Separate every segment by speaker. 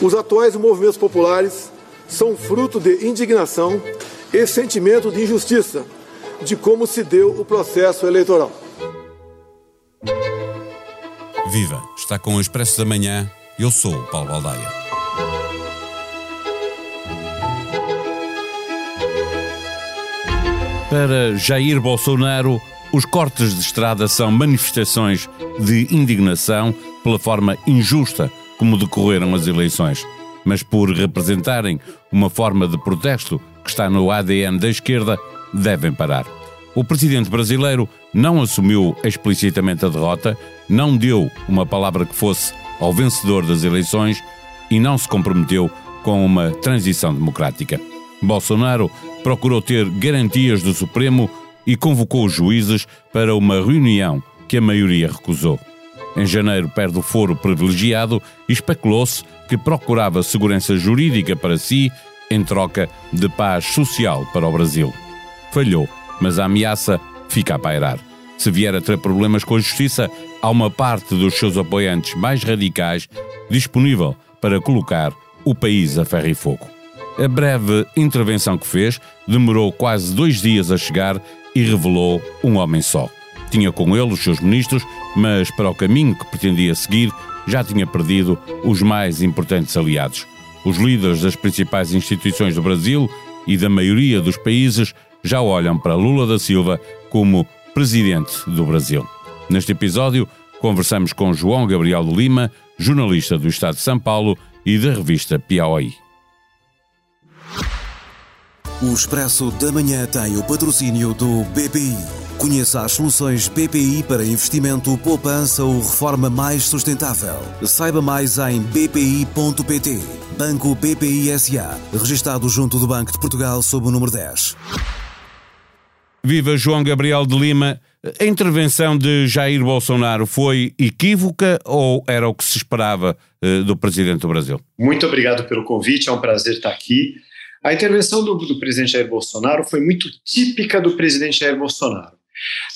Speaker 1: Os atuais movimentos populares são fruto de indignação e sentimento de injustiça de como se deu o processo eleitoral.
Speaker 2: Viva! Está com o Expresso da Manhã. Eu sou o Paulo Baldaia. Para Jair Bolsonaro, os cortes de estrada são manifestações de indignação pela forma injusta como decorreram as eleições, mas por representarem uma forma de protesto que está no ADN da esquerda, devem parar. O presidente brasileiro não assumiu explicitamente a derrota, não deu uma palavra que fosse ao vencedor das eleições e não se comprometeu com uma transição democrática. Bolsonaro procurou ter garantias do Supremo e convocou os juízes para uma reunião que a maioria recusou. Em janeiro perde o foro privilegiado e especulou-se que procurava segurança jurídica para si em troca de paz social para o Brasil. Falhou, mas a ameaça fica a pairar. Se vier a ter problemas com a justiça, há uma parte dos seus apoiantes mais radicais disponível para colocar o país a ferro e fogo. A breve intervenção que fez demorou quase dois dias a chegar e revelou um homem só. Tinha com ele os seus ministros, mas para o caminho que pretendia seguir já tinha perdido os mais importantes aliados. Os líderes das principais instituições do Brasil e da maioria dos países já olham para Lula da Silva como presidente do Brasil. Neste episódio, conversamos com João Gabriel de Lima, jornalista do Estado de São Paulo e da revista Piauí.
Speaker 3: O Expresso da Manhã tem o patrocínio do BPI. Conheça as soluções BPI para investimento, poupança ou reforma mais sustentável. Saiba mais em bpi.pt. Banco BPI SA. Registado junto do Banco de Portugal sob o número 10.
Speaker 2: Viva João Gabriel de Lima. A intervenção de Jair Bolsonaro foi equívoca ou era o que se esperava uh, do presidente do Brasil?
Speaker 4: Muito obrigado pelo convite, é um prazer estar aqui. A intervenção do, do presidente Jair Bolsonaro foi muito típica do presidente Jair Bolsonaro.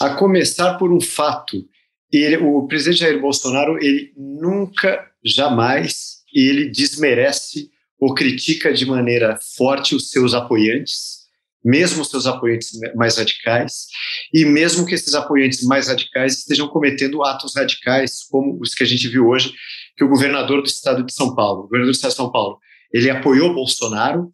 Speaker 4: A começar por um fato, ele, o presidente Jair Bolsonaro, ele nunca, jamais, ele desmerece ou critica de maneira forte os seus apoiantes, mesmo os seus apoiantes mais radicais, e mesmo que esses apoiantes mais radicais estejam cometendo atos radicais, como os que a gente viu hoje, que o governador do estado de São Paulo, governador do estado de São Paulo, ele apoiou Bolsonaro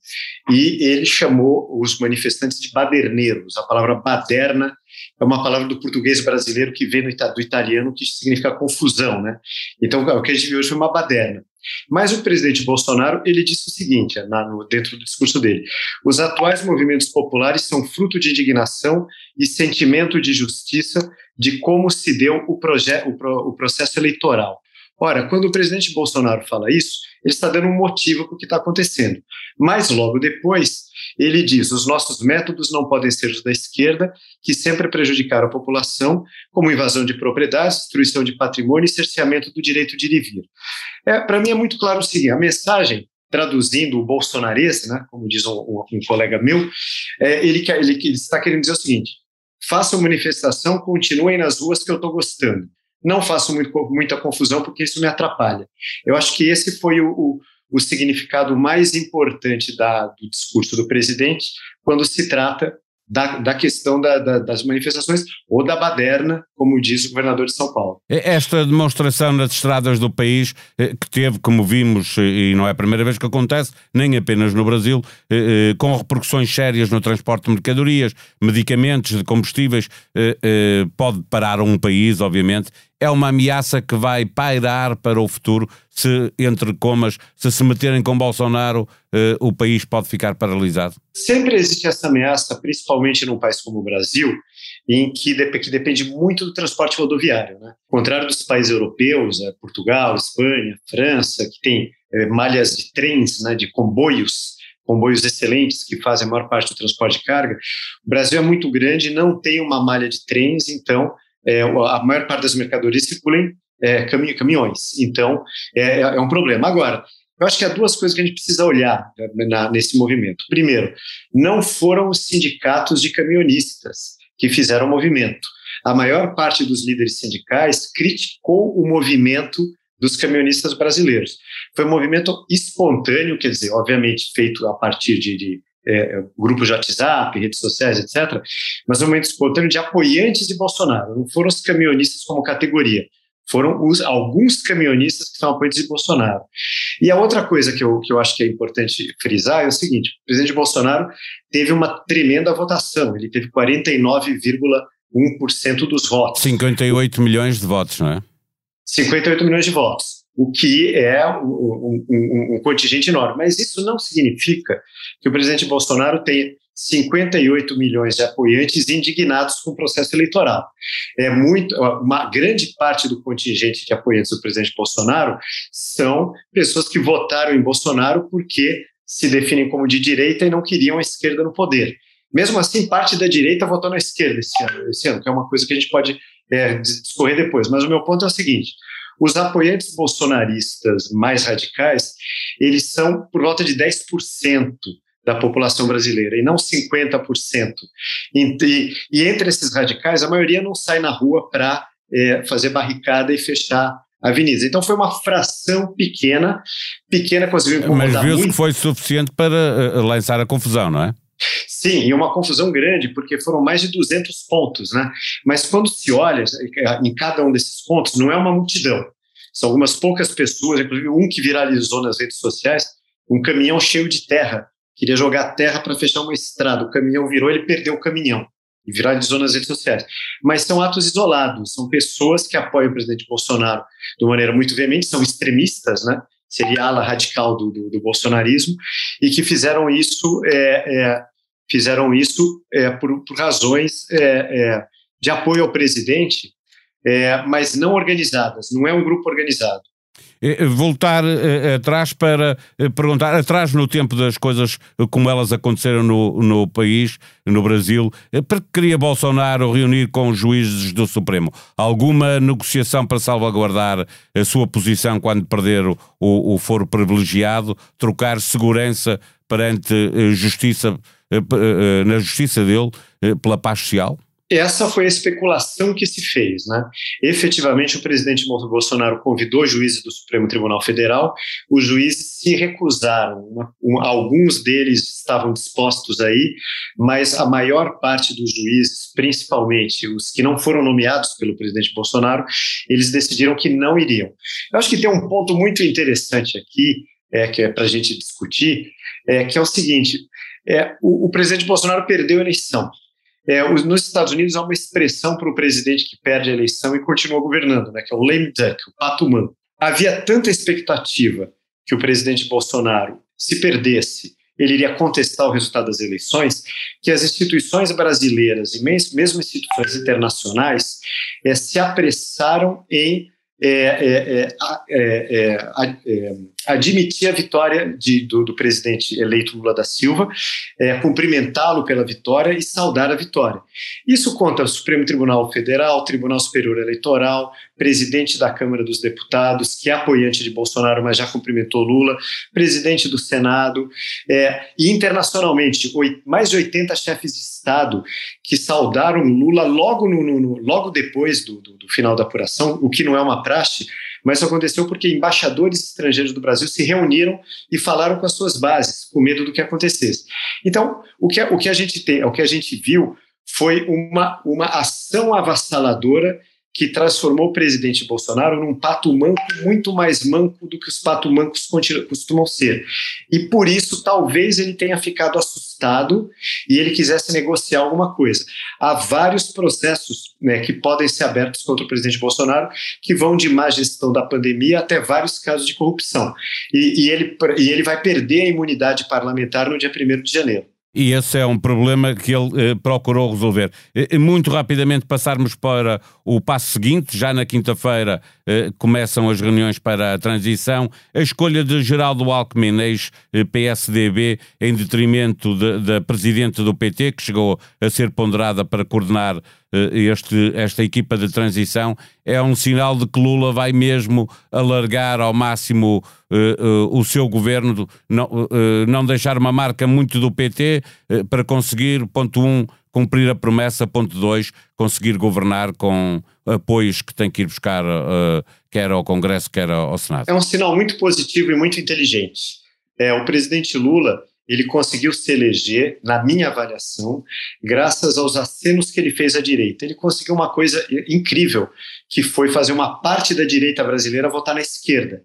Speaker 4: e ele chamou os manifestantes de baderneiros. A palavra baderna é uma palavra do português brasileiro que vem do italiano, que significa confusão, né? Então, o que a gente viu hoje foi uma baderna. Mas o presidente Bolsonaro, ele disse o seguinte, na, no, dentro do discurso dele, os atuais movimentos populares são fruto de indignação e sentimento de justiça de como se deu o, o, o processo eleitoral. Ora, quando o presidente Bolsonaro fala isso, ele está dando um motivo para o que está acontecendo. Mas logo depois, ele diz: os nossos métodos não podem ser os da esquerda, que sempre prejudicaram a população, como invasão de propriedades, destruição de patrimônio e cerceamento do direito de ir e vir. É, para mim é muito claro o seguinte: a mensagem traduzindo o bolsonarese, né, como diz um, um colega meu, é, ele, ele, ele está querendo dizer o seguinte: façam manifestação, continuem nas ruas que eu estou gostando não faço muito, muita confusão, porque isso me atrapalha. Eu acho que esse foi o, o, o significado mais importante da, do discurso do presidente quando se trata da, da questão da, da, das manifestações ou da baderna, como diz o governador de São Paulo.
Speaker 2: Esta demonstração nas estradas do país, eh, que teve, como vimos, eh, e não é a primeira vez que acontece, nem apenas no Brasil, eh, com repercussões sérias no transporte de mercadorias, medicamentos, de combustíveis, pode parar um país, obviamente, é uma ameaça que vai pairar para o futuro se, entre comas, se se meterem com Bolsonaro, o país pode ficar paralisado?
Speaker 4: Sempre existe essa ameaça, principalmente num país como o Brasil, em que, que depende muito do transporte rodoviário. Né? Ao contrário dos países europeus, né, Portugal, Espanha, França, que tem eh, malhas de trens, né, de comboios, comboios excelentes que fazem a maior parte do transporte de carga, o Brasil é muito grande, não tem uma malha de trens, então é, a maior parte das mercadorias circula em é, caminhões. Então, é, é, um problema. Agora, eu acho que há duas coisas que a gente precisa olhar né, na, nesse movimento. Primeiro, não foram os sindicatos de caminhonistas que fizeram o movimento. A maior parte dos líderes sindicais criticou o movimento dos caminhonistas brasileiros. Foi um movimento espontâneo, quer dizer, obviamente feito a partir de, de é, grupos de WhatsApp, redes sociais, etc., mas um movimento espontâneo de apoiantes de Bolsonaro. Não foram os caminhonistas como categoria, foram os, alguns caminhonistas que são apoiantes de Bolsonaro. E a outra coisa que eu, que eu acho que é importante frisar é o seguinte: o presidente Bolsonaro teve uma tremenda votação, ele teve 49,1% dos votos.
Speaker 2: 58 milhões de votos, não é?
Speaker 4: 58 milhões de votos, o que é um, um, um contingente enorme. Mas isso não significa que o presidente Bolsonaro tenha 58 milhões de apoiantes indignados com o processo eleitoral. É muito, uma grande parte do contingente de apoiantes do presidente Bolsonaro são pessoas que votaram em Bolsonaro porque se definem como de direita e não queriam a esquerda no poder. Mesmo assim, parte da direita votou na esquerda esse ano, esse ano que é uma coisa que a gente pode é, discorrer depois. Mas o meu ponto é o seguinte: os apoiantes bolsonaristas mais radicais, eles são por volta de 10% da população brasileira, e não 50%. E, e, entre esses radicais, a maioria não sai na rua para é, fazer barricada e fechar avenidas. Então foi uma fração pequena, pequena conseguiu incomodar
Speaker 2: Mas viu-se que foi suficiente para uh, lançar a confusão, não é?
Speaker 4: Sim, e uma confusão grande, porque foram mais de 200 pontos, né? Mas quando se olha em cada um desses pontos, não é uma multidão. São algumas poucas pessoas, inclusive um que viralizou nas redes sociais, um caminhão cheio de terra queria jogar terra para fechar uma estrada. O caminhão virou, ele perdeu o caminhão e viralizou nas redes sociais. Mas são atos isolados, são pessoas que apoiam o presidente Bolsonaro de maneira muito veemente, são extremistas, né? Seria ala radical do, do, do bolsonarismo e que fizeram isso, é, é, fizeram isso é, por, por, razões é, é, de apoio ao presidente, é, mas não organizadas. Não é um grupo organizado.
Speaker 2: Eh, eh, voltar uh, atrás para perguntar, atrás no tempo das coisas como elas aconteceram no, no país, no Brasil, para que queria Bolsonaro reunir com os juízes do Supremo? Alguma negociação para salvaguardar a sua posição quando perder o, o foro privilegiado, trocar segurança perante justiça, na justiça dele pela paz social?
Speaker 4: Essa foi a especulação que se fez. Né? Efetivamente, o presidente Bolsonaro convidou juízes do Supremo Tribunal Federal, os juízes se recusaram, alguns deles estavam dispostos aí, mas a maior parte dos juízes, principalmente os que não foram nomeados pelo presidente Bolsonaro, eles decidiram que não iriam. Eu acho que tem um ponto muito interessante aqui, é, que é para a gente discutir, é, que é o seguinte: é, o, o presidente Bolsonaro perdeu a eleição. É, os, nos Estados Unidos há uma expressão para o presidente que perde a eleição e continua governando, né, que é o lame duck, o pato manco. Havia tanta expectativa que o presidente Bolsonaro, se perdesse, ele iria contestar o resultado das eleições, que as instituições brasileiras e mesmo, mesmo instituições internacionais é, se apressaram em é, é, é, é admitir a vitória de, do, do, presidente eleito Lula da Silva, cumprimentá-lo pela vitória e saudar a vitória. Isso contra o Supremo Tribunal Federal, Tribunal Superior Eleitoral, presidente da Câmara dos Deputados, que é apoiante de Bolsonaro, mas já cumprimentou Lula, presidente do Senado, é, e internacionalmente, mais de 80 chefes de Estado que saudaram Lula logo, no, no logo depois do, do, do final da apuração, o que não é uma praxe, mas isso aconteceu porque embaixadores estrangeiros do Brasil se reuniram e falaram com as suas bases, com medo do que acontecesse. Então, o que, o que a gente tem, o que a gente viu foi uma, uma ação avassaladora que transformou o presidente Bolsonaro num pato manco muito mais manco do que os pato mancos costumam ser. E por isso, talvez ele tenha ficado assustado e ele quisesse negociar alguma coisa. Há vários processos né, que podem ser abertos contra o presidente Bolsonaro que vão de má gestão da pandemia até vários casos de corrupção. E, e ele, e ele vai perder a imunidade parlamentar no dia 1 de janeiro.
Speaker 2: E esse é um problema que ele eh, procurou resolver. Eh, muito rapidamente passarmos para o passo seguinte, já na quinta-feira eh, começam as reuniões para a transição. A escolha de Geraldo Alckmin, ex-PSDB, em detrimento da presidente do PT, que chegou a ser ponderada para coordenar eh, este, esta equipa de transição é um sinal de que Lula vai mesmo alargar ao máximo uh, uh, o seu governo, não, uh, não deixar uma marca muito do PT para conseguir, ponto um, cumprir a promessa, ponto 2, conseguir governar com apoios que tem que ir buscar, quer ao Congresso, quer ao Senado.
Speaker 4: É um sinal muito positivo e muito inteligente. É, o presidente Lula ele conseguiu se eleger, na minha avaliação, graças aos acenos que ele fez à direita. Ele conseguiu uma coisa incrível, que foi fazer uma parte da direita brasileira votar na esquerda.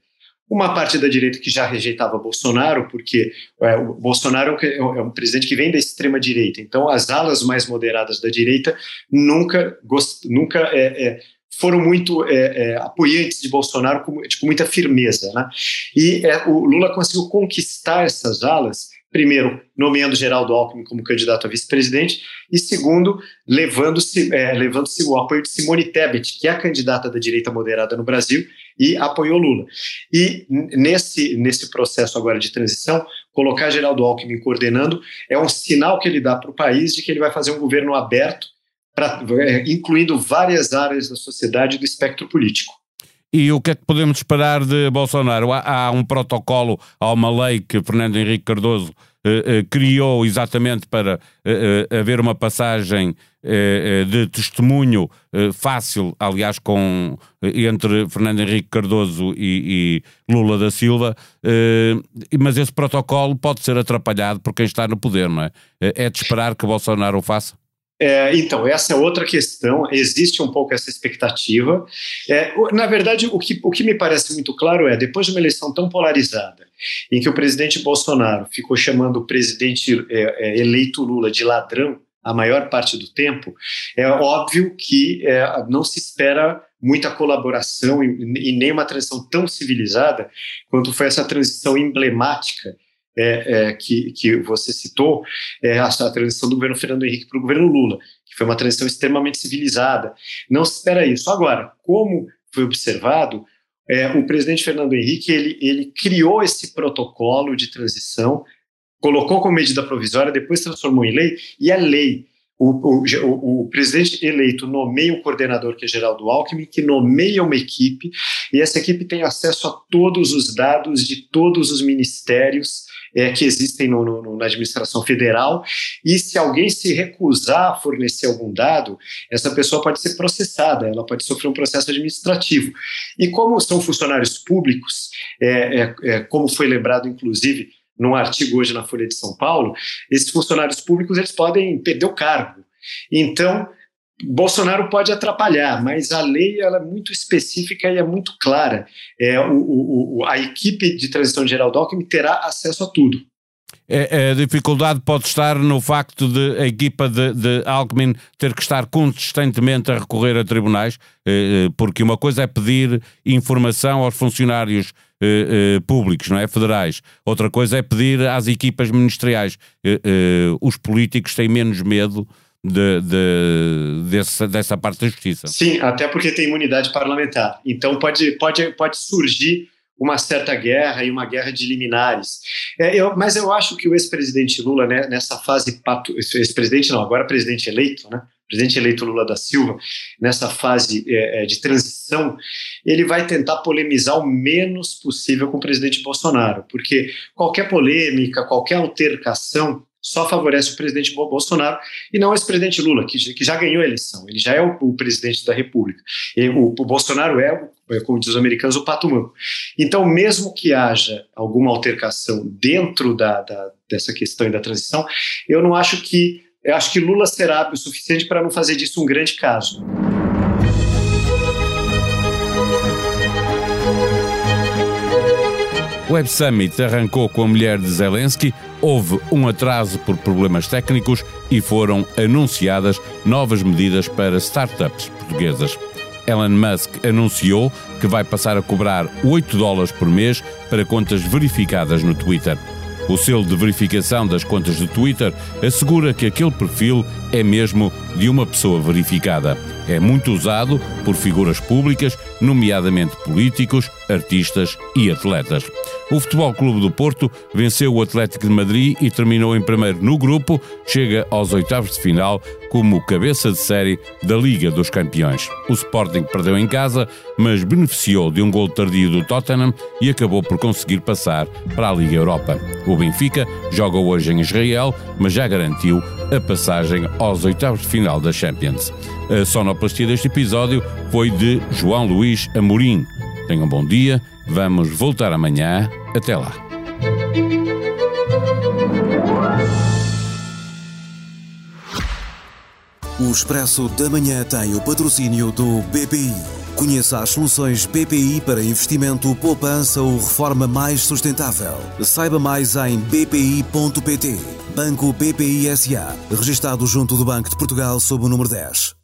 Speaker 4: Uma parte da direita que já rejeitava Bolsonaro, porque é, o Bolsonaro é um, é presidente que vem da extrema direita. Então, as alas mais moderadas da direita nunca, gost, nunca é, é foram muito é, é, apoiantes de Bolsonaro com, com muita firmeza. Né? E é, o Lula conseguiu conquistar essas alas primeiro, nomeando Geraldo Alckmin como candidato a vice-presidente, e segundo, levando-se é, levando o apoio de Simone Tebet, que é a candidata da direita moderada no Brasil, e apoiou Lula. E nesse, nesse processo agora de transição, colocar Geraldo Alckmin coordenando é um sinal que ele dá para o país de que ele vai fazer um governo aberto, pra, é, incluindo várias áreas da sociedade e do espectro político.
Speaker 2: E o que é que podemos esperar de Bolsonaro? Há, há um protocolo, há uma lei que Fernando Henrique Cardoso eh, eh, criou exatamente para eh, eh haver uma passagem eh, eh, de testemunho fácil, aliás, com, entre Fernando Henrique Cardoso e, e Lula da Silva, mas esse protocolo pode ser atrapalhado por quem está no poder, não é? É de esperar que Bolsonaro o faça?
Speaker 4: É, então, essa é outra questão, existe um pouco essa expectativa. É, na verdade, o que, o que me parece muito claro é, depois de uma eleição tão polarizada, em que o presidente Bolsonaro ficou chamando o presidente é, é eleito Lula de ladrão a maior parte do tempo, é óbvio que é, não se espera muita colaboração e, e nem uma transição tão civilizada quanto foi essa transição emblemática é, é, que, que você citou, é a, a transição do governo Fernando Henrique para o governo Lula, que foi uma transição extremamente civilizada. Não se espera isso. Agora, como foi observado, é, o presidente Fernando Henrique ele, ele criou esse protocolo de transição, colocou como medida provisória, depois transformou em lei, e é lei. O, o, o, presidente eleito nomeia o coordenador, que é Geraldo Alckmin, que nomeia uma equipe, e essa equipe tem acesso a todos os dados de todos os ministérios é, que existem no, no, na administração federal, e se alguém se recusar a fornecer algum dado, essa pessoa pode ser processada, ela pode sofrer um processo administrativo. E como são funcionários públicos, é, é, é como foi lembrado, inclusive, num artigo hoje na Folha de São Paulo, esses funcionários públicos eles podem perder o cargo. Então, Bolsonaro pode atrapalhar, mas a lei ela é muito específica e é muito clara. É, o, o, a equipe de transição geral do Alckmin terá acesso a tudo.
Speaker 2: É, a dificuldade pode estar no facto de a equipa de, de Alckmin ter que estar consistentemente a recorrer a tribunais, eh, eh, porque uma coisa é pedir informação aos funcionários eh, públicos, não é? Federais. Outra coisa é pedir às equipas ministeriais. Os políticos têm menos medo de, de, dessa, dessa parte da justiça.
Speaker 4: Sim, até porque tem imunidade parlamentar. Então pode, pode, pode surgir uma certa guerra e uma guerra de liminares. É, eu, mas eu acho que o ex-presidente Lula, né, nessa fase, ex-presidente não, agora presidente eleito, né, presidente eleito Lula da Silva, nessa fase é, é, de transição, ele vai tentar polemizar o menos possível com o presidente Bolsonaro, porque qualquer polêmica, qualquer altercação só favorece o presidente Bolsonaro e não esse presidente Lula, que, que já ganhou a eleição, ele já é o, o presidente da República. O, o, Bolsonaro é, é, como diz os americanos, o pato manco. Então, mesmo que haja alguma altercação dentro da, da, dessa questão e da transição, eu não acho que. Eu acho que Lula será o suficiente para não fazer disso um grande caso.
Speaker 2: Web Summit arrancou com a mulher de Zelensky, houve um atraso por problemas técnicos e foram anunciadas novas medidas para startups portuguesas. Elon Musk anunciou que vai passar a cobrar 8 dólares por mês para contas verificadas no Twitter. O selo de verificação das contas de Twitter assegura que aquele perfil é mesmo de uma pessoa verificada. É muito usado por figuras públicas, nomeadamente políticos, artistas e atletas. O Futebol Clube do Porto venceu o Atlético de Madrid e terminou em primeiro no grupo, chega aos oitavos de final como cabeça de série da Liga dos Campeões. O Sporting perdeu em casa, mas beneficiou de um gol tardio do Tottenham e acabou por conseguir passar para a Liga Europa. O Benfica joga hoje em Israel, mas já garantiu a passagem aos oitavos de final da Champions. A sonoplastia deste episódio foi de João Luís Amorim. Tenham um bom dia, vamos voltar amanhã. Até lá.
Speaker 3: O Expresso da Manhã tem o patrocínio do BPI. Conheça as soluções BPI para investimento, poupança ou reforma mais sustentável. Saiba mais em bpi.pt. Banco BPI SA. Registado junto do Banco de Portugal sob o número 10.